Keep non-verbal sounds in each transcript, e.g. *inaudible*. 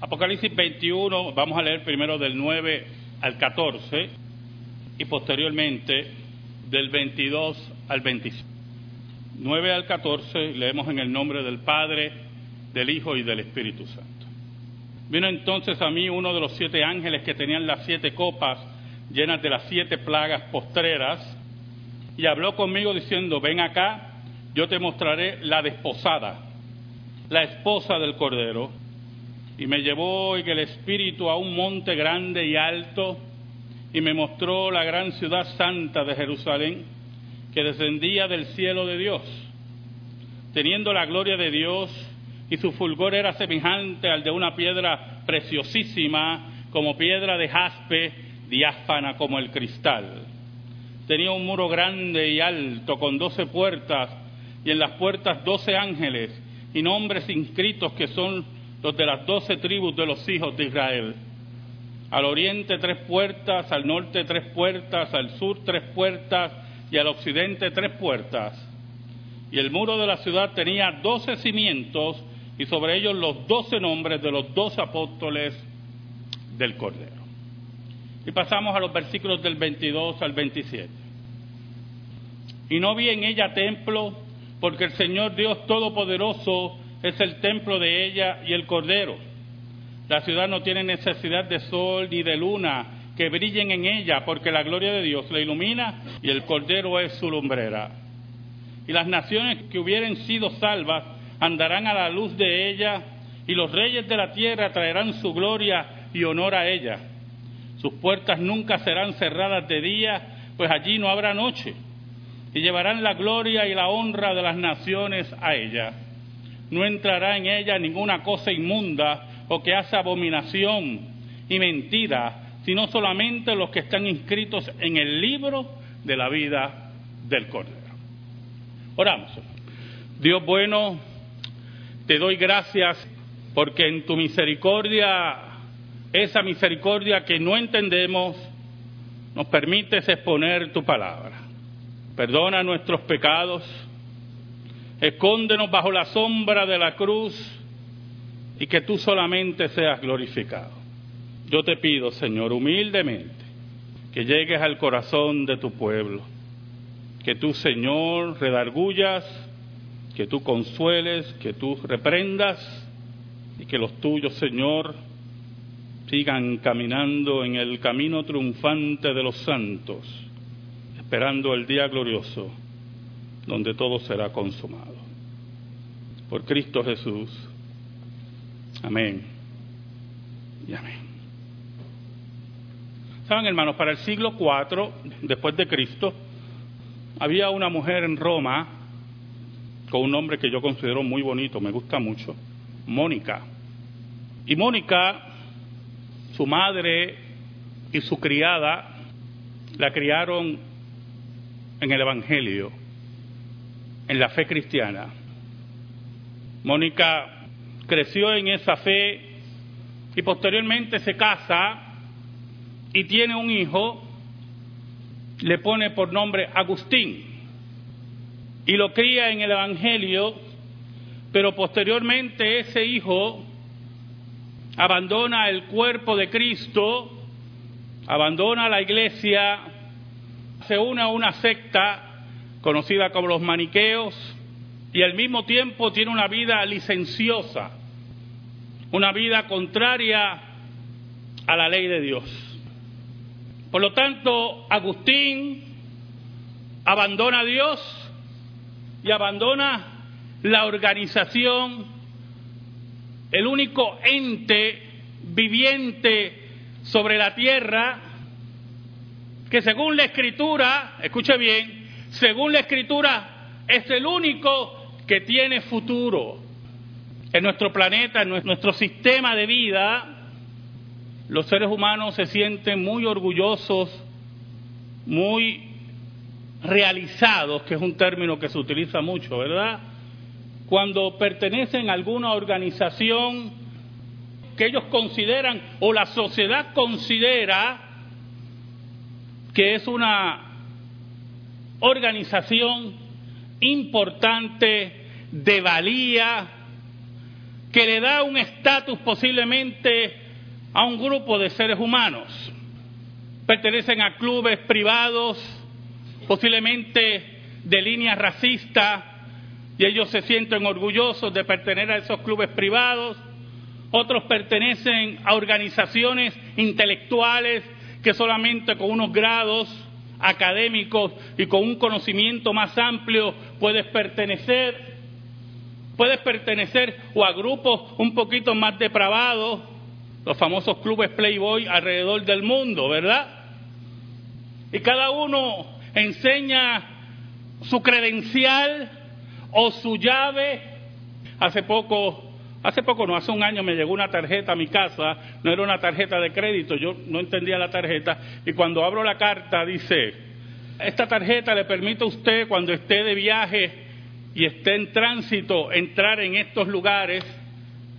Apocalipsis 21, vamos a leer primero del 9 al 14 y posteriormente del 22 al 25. 9 al 14 leemos en el nombre del Padre, del Hijo y del Espíritu Santo. Vino entonces a mí uno de los siete ángeles que tenían las siete copas llenas de las siete plagas postreras y habló conmigo diciendo, ven acá, yo te mostraré la desposada, la esposa del Cordero y me llevó en el espíritu a un monte grande y alto y me mostró la gran ciudad santa de Jerusalén que descendía del cielo de Dios, teniendo la gloria de Dios y su fulgor era semejante al de una piedra preciosísima como piedra de jaspe, diáfana como el cristal. Tenía un muro grande y alto con doce puertas y en las puertas doce ángeles y nombres inscritos que son los de las doce tribus de los hijos de Israel. Al oriente tres puertas, al norte tres puertas, al sur tres puertas y al occidente tres puertas. Y el muro de la ciudad tenía doce cimientos y sobre ellos los doce nombres de los dos apóstoles del Cordero. Y pasamos a los versículos del 22 al 27. Y no vi en ella templo, porque el Señor Dios Todopoderoso es el templo de ella y el Cordero. La ciudad no tiene necesidad de sol ni de luna que brillen en ella, porque la gloria de Dios la ilumina y el Cordero es su lumbrera. Y las naciones que hubieren sido salvas andarán a la luz de ella, y los reyes de la tierra traerán su gloria y honor a ella. Sus puertas nunca serán cerradas de día, pues allí no habrá noche, y llevarán la gloria y la honra de las naciones a ella no entrará en ella ninguna cosa inmunda o que hace abominación y mentira, sino solamente los que están inscritos en el libro de la vida del Cordero. Oramos. Dios bueno, te doy gracias porque en tu misericordia, esa misericordia que no entendemos, nos permites exponer tu palabra. Perdona nuestros pecados Escóndenos bajo la sombra de la cruz y que tú solamente seas glorificado. Yo te pido, Señor, humildemente, que llegues al corazón de tu pueblo, que tú, Señor, redargullas, que tú consueles, que tú reprendas y que los tuyos, Señor, sigan caminando en el camino triunfante de los santos, esperando el día glorioso donde todo será consumado. Por Cristo Jesús. Amén. Y amén. Saben, hermanos, para el siglo IV después de Cristo, había una mujer en Roma con un nombre que yo considero muy bonito, me gusta mucho, Mónica. Y Mónica, su madre y su criada, la criaron en el Evangelio en la fe cristiana. Mónica creció en esa fe y posteriormente se casa y tiene un hijo, le pone por nombre Agustín y lo cría en el Evangelio, pero posteriormente ese hijo abandona el cuerpo de Cristo, abandona la iglesia, se une a una secta conocida como los maniqueos, y al mismo tiempo tiene una vida licenciosa, una vida contraria a la ley de Dios. Por lo tanto, Agustín abandona a Dios y abandona la organización, el único ente viviente sobre la tierra que según la escritura, escuche bien, según la escritura, es el único que tiene futuro. En nuestro planeta, en nuestro sistema de vida, los seres humanos se sienten muy orgullosos, muy realizados, que es un término que se utiliza mucho, ¿verdad? Cuando pertenecen a alguna organización que ellos consideran o la sociedad considera que es una organización importante, de valía, que le da un estatus posiblemente a un grupo de seres humanos. Pertenecen a clubes privados, posiblemente de línea racista, y ellos se sienten orgullosos de pertenecer a esos clubes privados. Otros pertenecen a organizaciones intelectuales que solamente con unos grados académicos y con un conocimiento más amplio puedes pertenecer. Puedes pertenecer o a grupos un poquito más depravados, los famosos clubes Playboy alrededor del mundo, ¿verdad? Y cada uno enseña su credencial o su llave. Hace poco, hace poco no, hace un año me llegó una tarjeta a mi casa, no era una tarjeta de crédito, yo no entendía la tarjeta y cuando abro la carta dice, esta tarjeta le permite a usted cuando esté de viaje y esté en tránsito entrar en estos lugares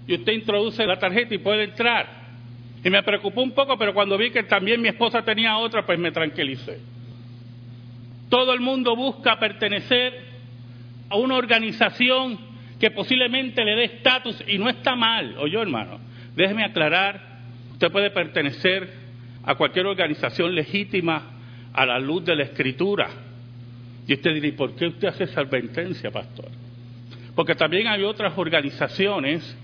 y usted introduce la tarjeta y puede entrar. Y me preocupó un poco, pero cuando vi que también mi esposa tenía otra, pues me tranquilicé. Todo el mundo busca pertenecer a una organización que posiblemente le dé estatus y no está mal, oye hermano, déjeme aclarar, usted puede pertenecer a cualquier organización legítima a la luz de la escritura. Y usted dirá, ¿y por qué usted hace esa advertencia, pastor? Porque también hay otras organizaciones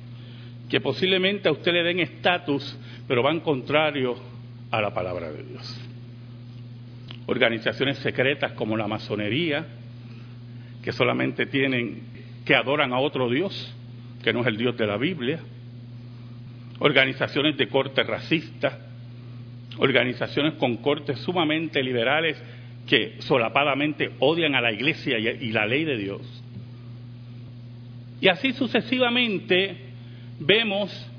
que posiblemente a usted le den estatus, pero van contrario a la palabra de Dios. Organizaciones secretas como la masonería, que solamente tienen, que adoran a otro Dios, que no es el Dios de la Biblia, organizaciones de corte racista, organizaciones con cortes sumamente liberales que solapadamente odian a la iglesia y la ley de Dios. Y así sucesivamente vemos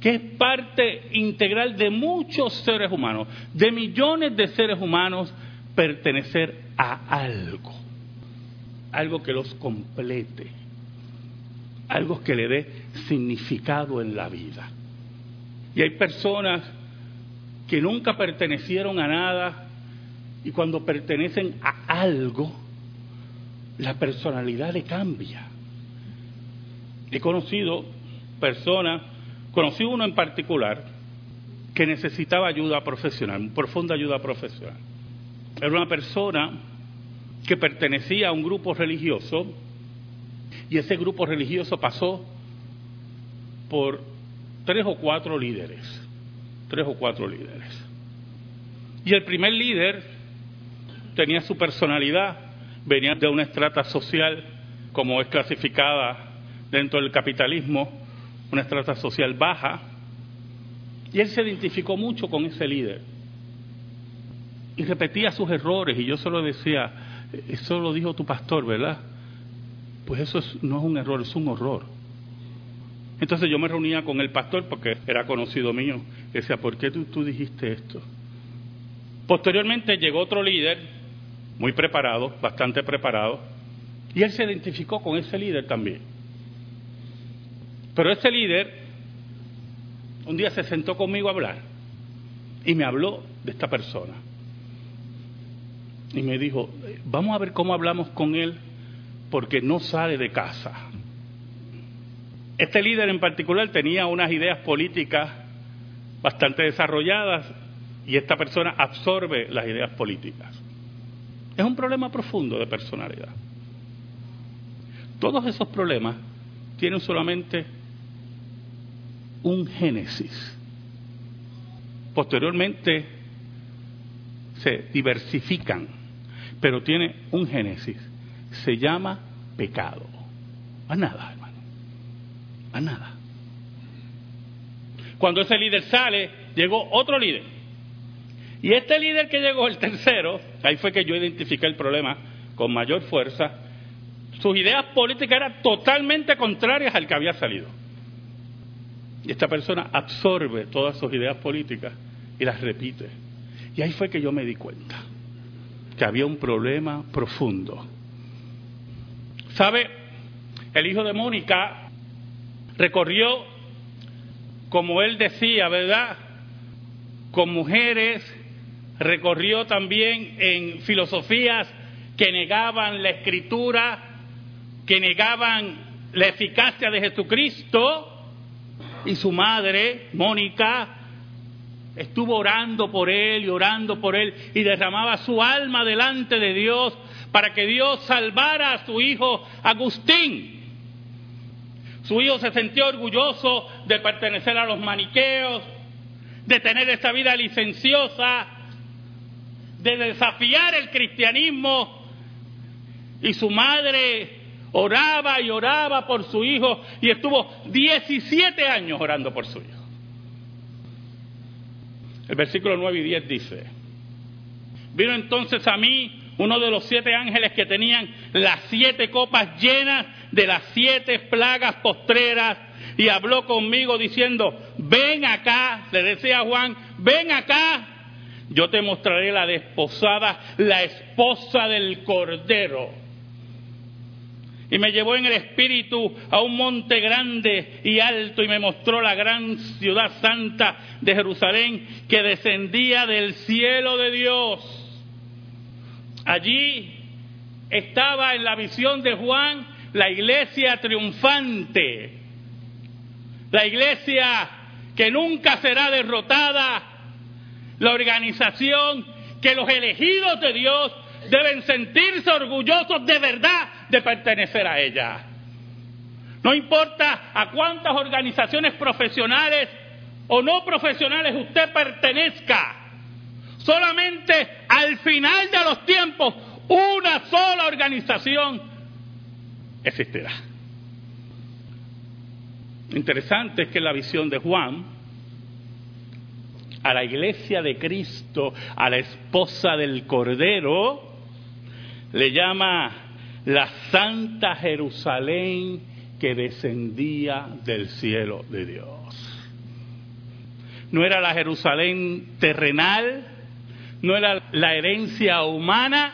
que es parte integral de muchos seres humanos, de millones de seres humanos, pertenecer a algo algo que los complete, algo que le dé significado en la vida. Y hay personas que nunca pertenecieron a nada y cuando pertenecen a algo, la personalidad le cambia. He conocido personas, conocí uno en particular que necesitaba ayuda profesional, profunda ayuda profesional. Era una persona que pertenecía a un grupo religioso y ese grupo religioso pasó por tres o cuatro líderes, tres o cuatro líderes. Y el primer líder tenía su personalidad, venía de una estrata social como es clasificada dentro del capitalismo, una estrata social baja, y él se identificó mucho con ese líder. Y repetía sus errores, y yo solo decía, eso lo dijo tu pastor, ¿verdad? Pues eso no es un error, es un horror. Entonces yo me reunía con el pastor porque era conocido mío. decía, ¿por qué tú, dijiste esto? Posteriormente llegó otro líder, muy preparado, bastante preparado, y él se identificó con ese líder también. Pero ese líder un día se sentó conmigo a hablar y me habló de esta persona y me dijo, vamos a ver cómo hablamos con él porque no sale de casa. Este líder en particular tenía unas ideas políticas bastante desarrolladas y esta persona absorbe las ideas políticas. Es un problema profundo de personalidad. Todos esos problemas tienen solamente un génesis. Posteriormente se diversifican pero tiene un génesis. Se llama pecado. A nada, hermano. A nada. Cuando ese líder sale, llegó otro líder. Y este líder que llegó, el tercero, ahí fue que yo identifiqué el problema con mayor fuerza, sus ideas políticas eran totalmente contrarias al que había salido. Y esta persona absorbe todas sus ideas políticas y las repite. Y ahí fue que yo me di cuenta que había un problema profundo. ¿Sabe? El hijo de Mónica recorrió, como él decía, ¿verdad? Con mujeres, recorrió también en filosofías que negaban la escritura, que negaban la eficacia de Jesucristo y su madre, Mónica, estuvo orando por él y orando por él y derramaba su alma delante de Dios para que Dios salvara a su hijo Agustín. Su hijo se sintió orgulloso de pertenecer a los maniqueos, de tener esta vida licenciosa, de desafiar el cristianismo. Y su madre oraba y oraba por su hijo y estuvo 17 años orando por su hijo. El versículo 9 y 10 dice, vino entonces a mí uno de los siete ángeles que tenían las siete copas llenas de las siete plagas postreras y habló conmigo diciendo, ven acá, le decía Juan, ven acá, yo te mostraré la desposada, la esposa del Cordero. Y me llevó en el espíritu a un monte grande y alto y me mostró la gran ciudad santa de Jerusalén que descendía del cielo de Dios. Allí estaba en la visión de Juan la iglesia triunfante, la iglesia que nunca será derrotada, la organización que los elegidos de Dios deben sentirse orgullosos de verdad de pertenecer a ella. No importa a cuántas organizaciones profesionales o no profesionales usted pertenezca, Solamente al final de los tiempos una sola organización existirá. Interesante es que la visión de Juan a la iglesia de Cristo, a la esposa del Cordero, le llama la Santa Jerusalén que descendía del cielo de Dios. No era la Jerusalén terrenal, no era la herencia humana,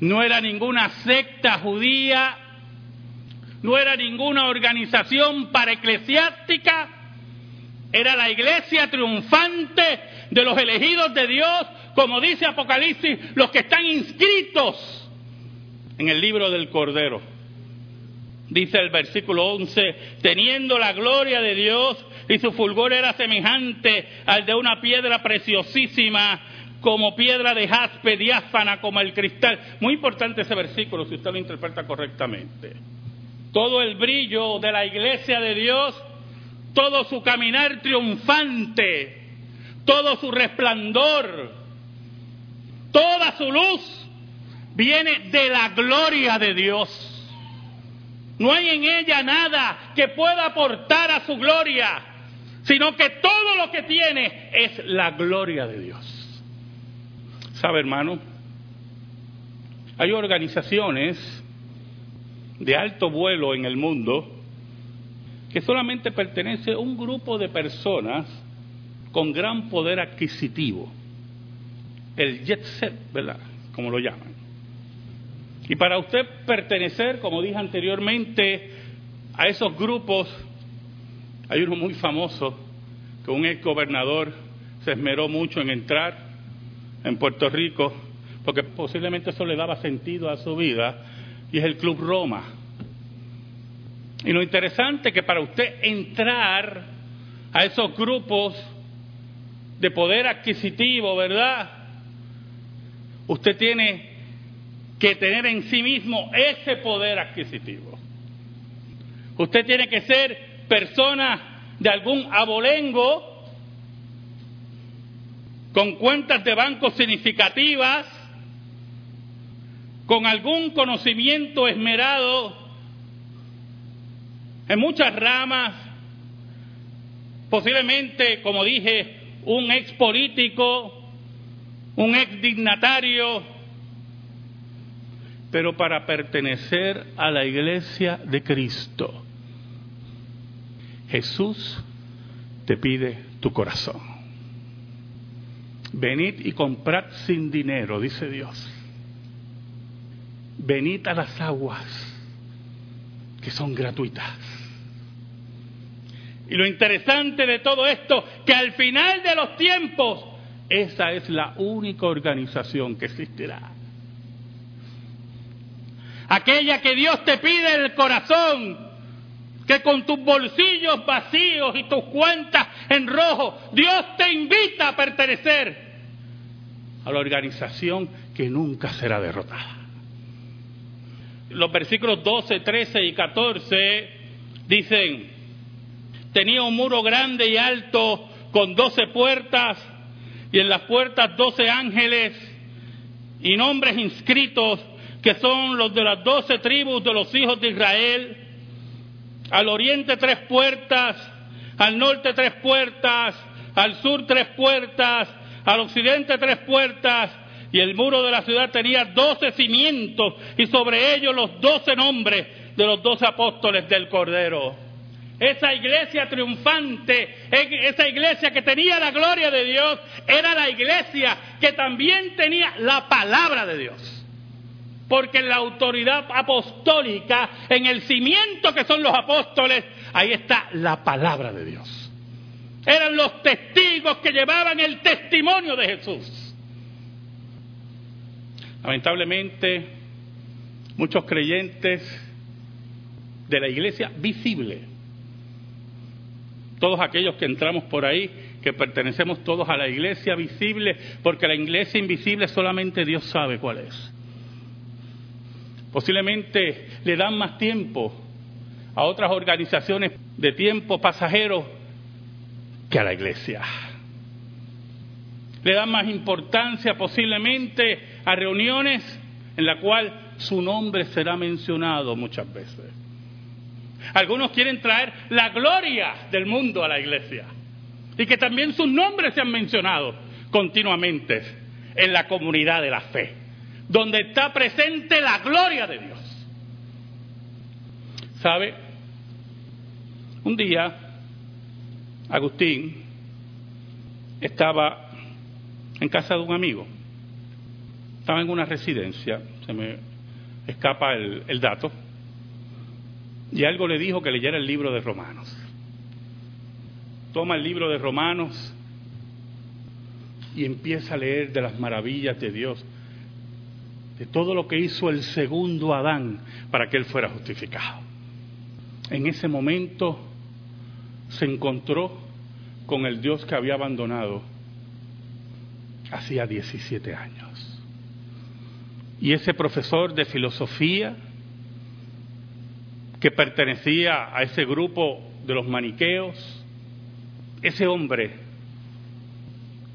no era ninguna secta judía, no era ninguna organización paraeclesiástica, era la iglesia triunfante de los elegidos de Dios, como dice Apocalipsis, los que están inscritos en el libro del Cordero. Dice el versículo 11, teniendo la gloria de Dios y su fulgor era semejante al de una piedra preciosísima, como piedra de jaspe, diáfana como el cristal. Muy importante ese versículo si usted lo interpreta correctamente. Todo el brillo de la iglesia de Dios, todo su caminar triunfante, todo su resplandor, toda su luz viene de la gloria de Dios. No hay en ella nada que pueda aportar a su gloria sino que todo lo que tiene es la gloria de Dios. ¿Sabe, hermano? Hay organizaciones de alto vuelo en el mundo que solamente pertenece a un grupo de personas con gran poder adquisitivo, el jet set, ¿verdad? Como lo llaman. Y para usted pertenecer, como dije anteriormente, a esos grupos hay uno muy famoso que un ex gobernador se esmeró mucho en entrar en Puerto Rico porque posiblemente eso le daba sentido a su vida y es el Club Roma. Y lo interesante es que para usted entrar a esos grupos de poder adquisitivo, ¿verdad? Usted tiene que tener en sí mismo ese poder adquisitivo. Usted tiene que ser persona de algún abolengo con cuentas de banco significativas, con algún conocimiento esmerado en muchas ramas, posiblemente, como dije, un ex político, un ex dignatario, pero para pertenecer a la iglesia de Cristo Jesús te pide tu corazón. Venid y comprad sin dinero, dice Dios. Venid a las aguas que son gratuitas. Y lo interesante de todo esto, que al final de los tiempos, esa es la única organización que existirá. Aquella que Dios te pide en el corazón, que con tus bolsillos vacíos y tus cuentas en rojo, Dios te invita a pertenecer a la organización que nunca será derrotada. Los versículos 12, 13 y 14 dicen, tenía un muro grande y alto con doce puertas y en las puertas doce ángeles y nombres inscritos que son los de las doce tribus de los hijos de Israel. Al oriente tres puertas, al norte tres puertas, al sur tres puertas, al occidente tres puertas, y el muro de la ciudad tenía doce cimientos, y sobre ellos los doce nombres de los doce apóstoles del Cordero. Esa iglesia triunfante, esa iglesia que tenía la gloria de Dios, era la iglesia que también tenía la palabra de Dios. Porque en la autoridad apostólica, en el cimiento que son los apóstoles, ahí está la palabra de Dios. Eran los testigos que llevaban el testimonio de Jesús. Lamentablemente, muchos creyentes de la iglesia visible, todos aquellos que entramos por ahí, que pertenecemos todos a la iglesia visible, porque la iglesia invisible solamente Dios sabe cuál es. Posiblemente le dan más tiempo a otras organizaciones de tiempo pasajero que a la iglesia. Le dan más importancia posiblemente a reuniones en la cual su nombre será mencionado muchas veces. Algunos quieren traer la gloria del mundo a la iglesia y que también sus nombres sean mencionados continuamente en la comunidad de la fe, donde está presente la gloria de Dios. ¿Sabe? Un día Agustín estaba en casa de un amigo, estaba en una residencia, se me escapa el, dato, y algo le dijo que leyera el libro de Romanos. Toma el libro de Romanos y empieza a leer de las maravillas de Dios, de todo lo que hizo el segundo Adán para que él fuera justificado. En ese momento se encontró con el Dios que había abandonado hacía 17 años. Y ese profesor de filosofía, que pertenecía a ese grupo de los maniqueos, ese hombre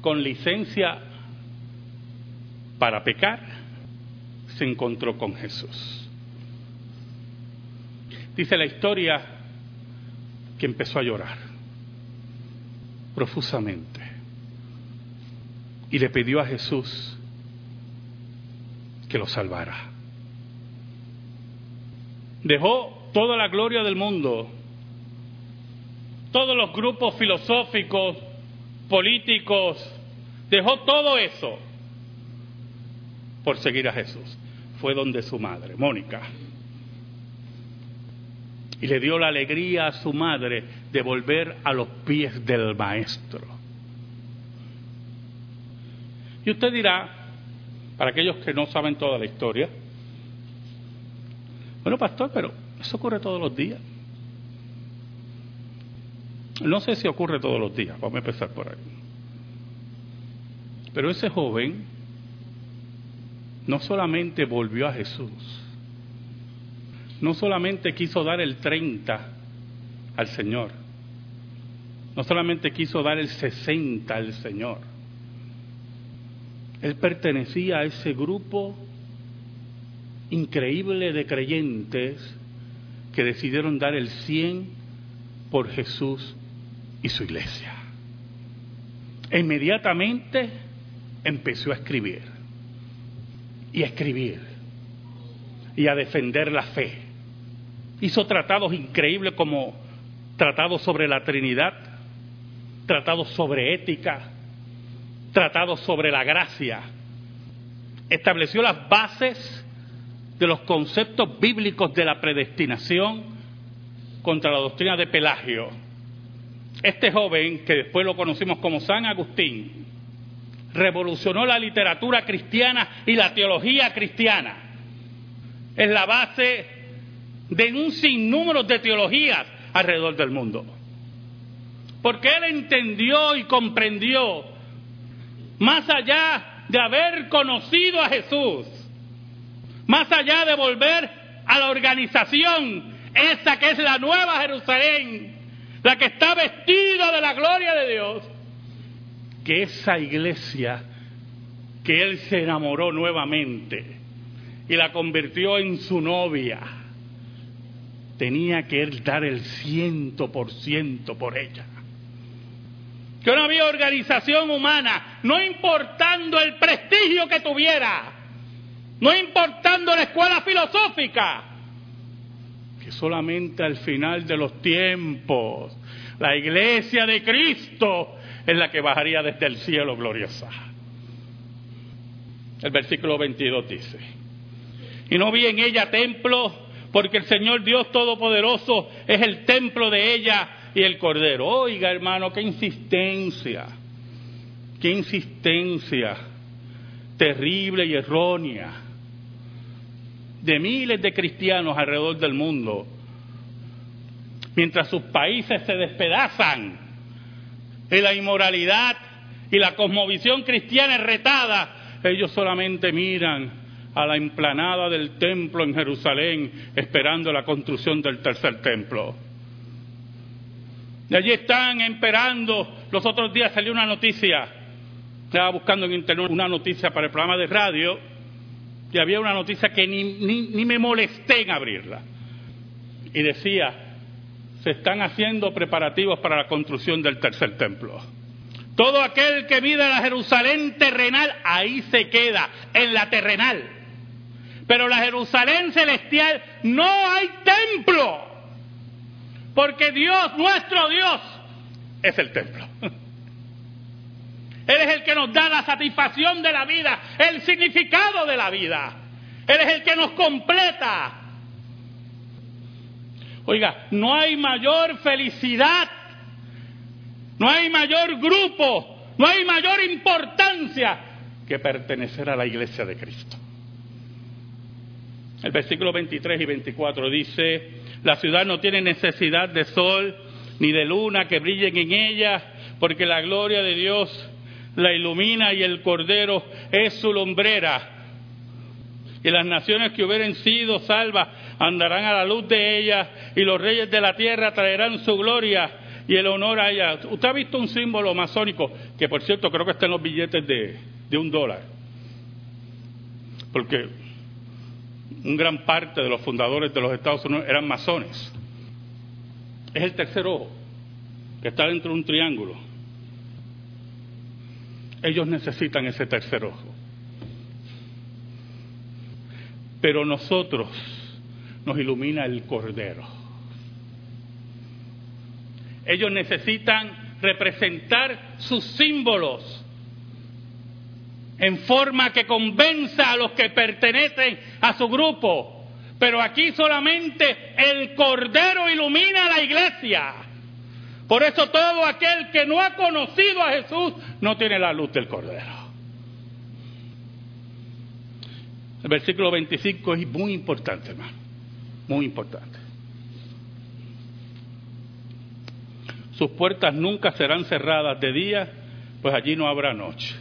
con licencia para pecar, se encontró con Jesús. Dice la historia que empezó a llorar profusamente y le pidió a Jesús que lo salvara. Dejó toda la gloria del mundo, todos los grupos filosóficos, políticos, dejó todo eso por seguir a Jesús. Fue donde su madre, Mónica, y le dio la alegría a su madre de volver a los pies del maestro. Y usted dirá, para aquellos que no saben toda la historia, bueno, pastor, pero eso ocurre todos los días. No sé si ocurre todos los días, vamos a empezar por ahí. Pero ese joven no solamente volvió a Jesús, no solamente quiso dar el 30 al Señor, no solamente quiso dar el 60 al Señor, él pertenecía a ese grupo increíble de creyentes que decidieron dar el 100 por Jesús y su iglesia. E inmediatamente empezó a escribir y a escribir y a defender la fe Hizo tratados increíbles como tratados sobre la Trinidad, tratados sobre ética, tratados sobre la gracia. Estableció las bases de los conceptos bíblicos de la predestinación contra la doctrina de Pelagio. Este joven, que después lo conocimos como San Agustín, revolucionó la literatura cristiana y la teología cristiana es la base de un sinnúmero de teologías alrededor del mundo. Porque él entendió y comprendió, más allá de haber conocido a Jesús, más allá de volver a la organización, esa que es la nueva Jerusalén, la que está vestida de la gloria de Dios, que esa iglesia que él se enamoró nuevamente y la convirtió en su novia, tenía que dar el ciento por ciento por ella. Que no había organización humana, no importando el prestigio que tuviera, no importando la escuela filosófica, que solamente al final de los tiempos la iglesia de Cristo es la que bajaría desde el cielo gloriosa. El versículo 22 dice, y no vi en ella templo, porque el Señor Dios Todopoderoso es el templo de ella y el Cordero. Oiga hermano, qué insistencia, qué insistencia terrible y errónea de miles de cristianos alrededor del mundo, mientras sus países se despedazan en la inmoralidad y la cosmovisión cristiana retada, ellos solamente miran a la emplanada del templo en Jerusalén esperando la construcción del tercer templo. Y allí están esperando. Los otros días salió una noticia, estaba buscando en internet una noticia para el programa de radio, y había una noticia que ni, ni, me molesté en abrirla. Y decía, se están haciendo preparativos para la construcción del tercer templo. Todo aquel que vive la Jerusalén terrenal, ahí se queda, en la terrenal. Pero la Jerusalén celestial no hay templo. Porque Dios, nuestro Dios, es el templo. Él es el que nos da la satisfacción de la vida, el significado de la vida. Él es el que nos completa. Oiga, no hay mayor felicidad, no hay mayor grupo, no hay mayor importancia que pertenecer a la iglesia de Cristo. El versículo 23 y 24 dice, la ciudad no tiene necesidad de sol ni de luna que brillen en ella, porque la gloria de Dios la ilumina y el Cordero es su lumbrera. Y las naciones que hubieran sido salvas andarán a la luz de ella y los reyes de la tierra traerán su gloria y el honor a ella. Usted ha visto un símbolo masónico, que por cierto creo que está en los billetes de, de un dólar. Porque un gran parte de los fundadores de los Estados Unidos eran masones. Es el tercer ojo, que está dentro de un triángulo. Ellos necesitan ese tercer ojo. Pero nosotros nos ilumina el Cordero. Ellos necesitan representar sus símbolos en forma que convenza a los que pertenecen a su grupo. Pero aquí solamente el Cordero ilumina a la iglesia. Por eso todo aquel que no ha conocido a Jesús no tiene la luz del Cordero. El versículo 25 es muy importante, hermano. Muy importante. Sus puertas nunca serán cerradas de día, pues allí no habrá noche.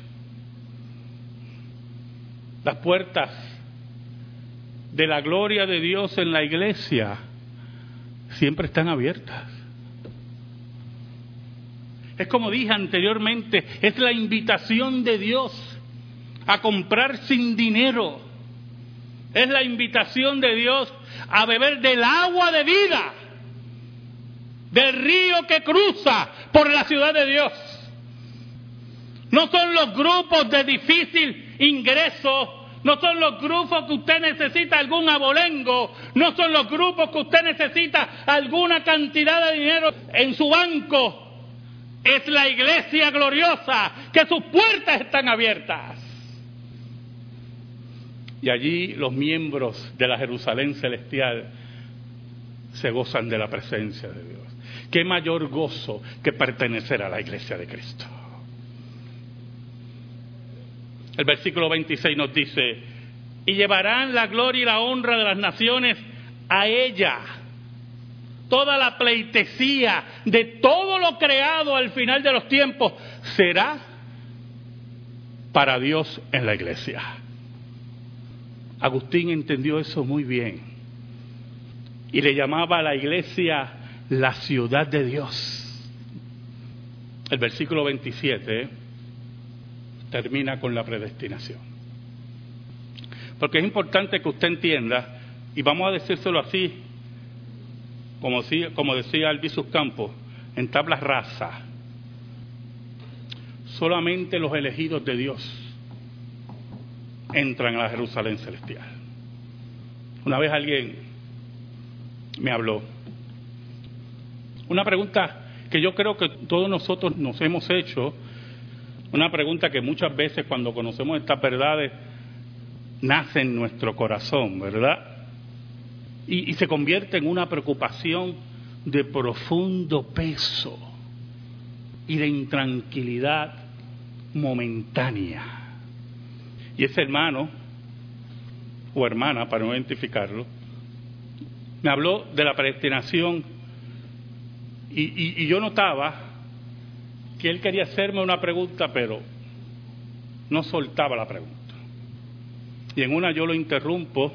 Las puertas de la gloria de Dios en la iglesia siempre están abiertas. Es como dije anteriormente, es la invitación de Dios a comprar sin dinero. Es la invitación de Dios a beber del agua de vida, del río que cruza por la ciudad de Dios. No son los grupos de difícil ingreso no son los grupos que usted necesita algún abolengo, no son los grupos que usted necesita alguna cantidad de dinero en su banco, es la iglesia gloriosa, que sus puertas están abiertas. Y allí los miembros de la Jerusalén celestial se gozan de la presencia de Dios. Qué mayor gozo que pertenecer a la iglesia de Cristo. El versículo 26 nos dice, y llevarán la gloria y la honra de las naciones a ella. Toda la pleitesía de todo lo creado al final de los tiempos será para Dios en la iglesia. Agustín entendió eso muy bien y le llamaba a la iglesia la ciudad de Dios. El versículo 27 termina con la predestinación. Porque es importante que usted entienda, y vamos a decírselo así, como, como decía Albizus Campos, en tablas rasa, solamente los elegidos de Dios entran a la Jerusalén celestial. Una vez alguien me habló. Una pregunta que yo creo que todos nosotros nos hemos hecho, una pregunta que muchas veces cuando conocemos estas verdades nace en nuestro corazón, ¿verdad? Y, y se convierte en una preocupación de profundo peso y de intranquilidad momentánea. Y ese hermano, o hermana, para no identificarlo, me habló de la predestinación y, yo notaba que él quería hacerme una pregunta, pero no soltaba la pregunta. Y en una yo lo interrumpo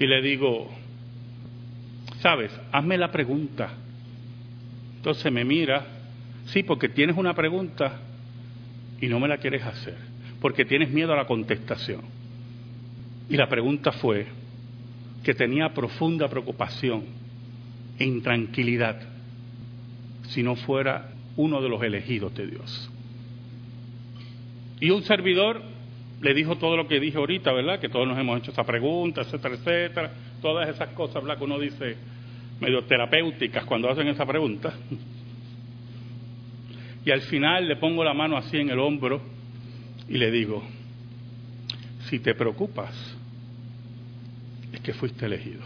y le digo, sabes, hazme la pregunta. Entonces me mira, sí, porque tienes una pregunta y no me la quieres hacer porque tienes miedo a la contestación. Y la pregunta fue que tenía profunda preocupación e intranquilidad si no fuera uno de los elegidos de Dios. Y un servidor le dijo todo lo que dije ahorita, ¿verdad? Que todos nos hemos hecho esa pregunta, etcétera, etcétera. Todas esas cosas, ¿verdad? Que uno dice medio terapéuticas cuando hacen esa pregunta. *laughs* Y al final le pongo la mano así en el hombro y le digo, si te preocupas, es que fuiste elegido.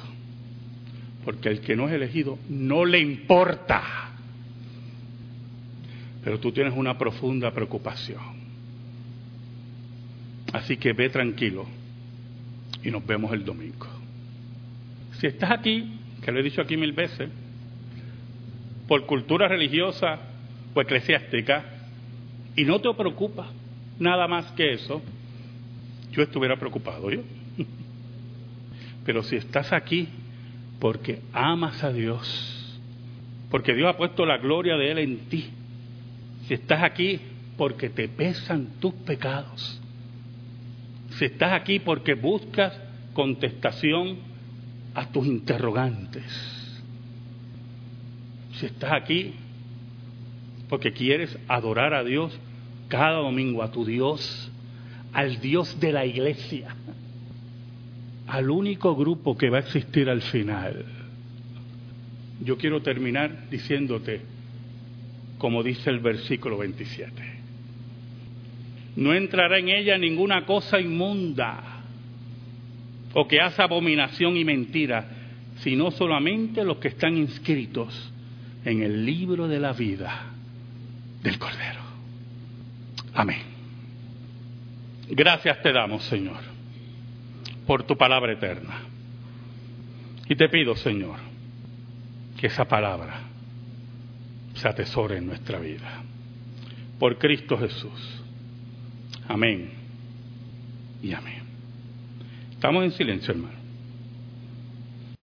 Porque el que no es elegido no le importa. Pero tú tienes una profunda preocupación. Así que ve tranquilo y nos vemos el domingo. Si estás aquí, que lo he dicho aquí mil veces, por cultura religiosa o eclesiástica, y no te preocupa, nada más que eso, yo estuviera preocupado yo. *laughs* Pero si estás aquí porque amas a Dios, porque Dios ha puesto la gloria de Él en ti, si estás aquí porque te pesan tus pecados, si estás aquí porque buscas contestación a tus interrogantes, si estás aquí porque quieres adorar a Dios cada domingo a tu Dios, al Dios de la iglesia, al único grupo que va a existir al final. Yo quiero terminar diciéndote, como dice el versículo 27, no entrará en ella ninguna cosa inmunda o que hace abominación y mentira, sino solamente los que están inscritos en el libro de la vida del Cordero. Amén. Gracias te damos, Señor, por tu palabra eterna. Y te pido, Señor, que esa palabra se atesore en nuestra vida. Por Cristo Jesús. Amén. Y amén. Estamos en silencio, hermano.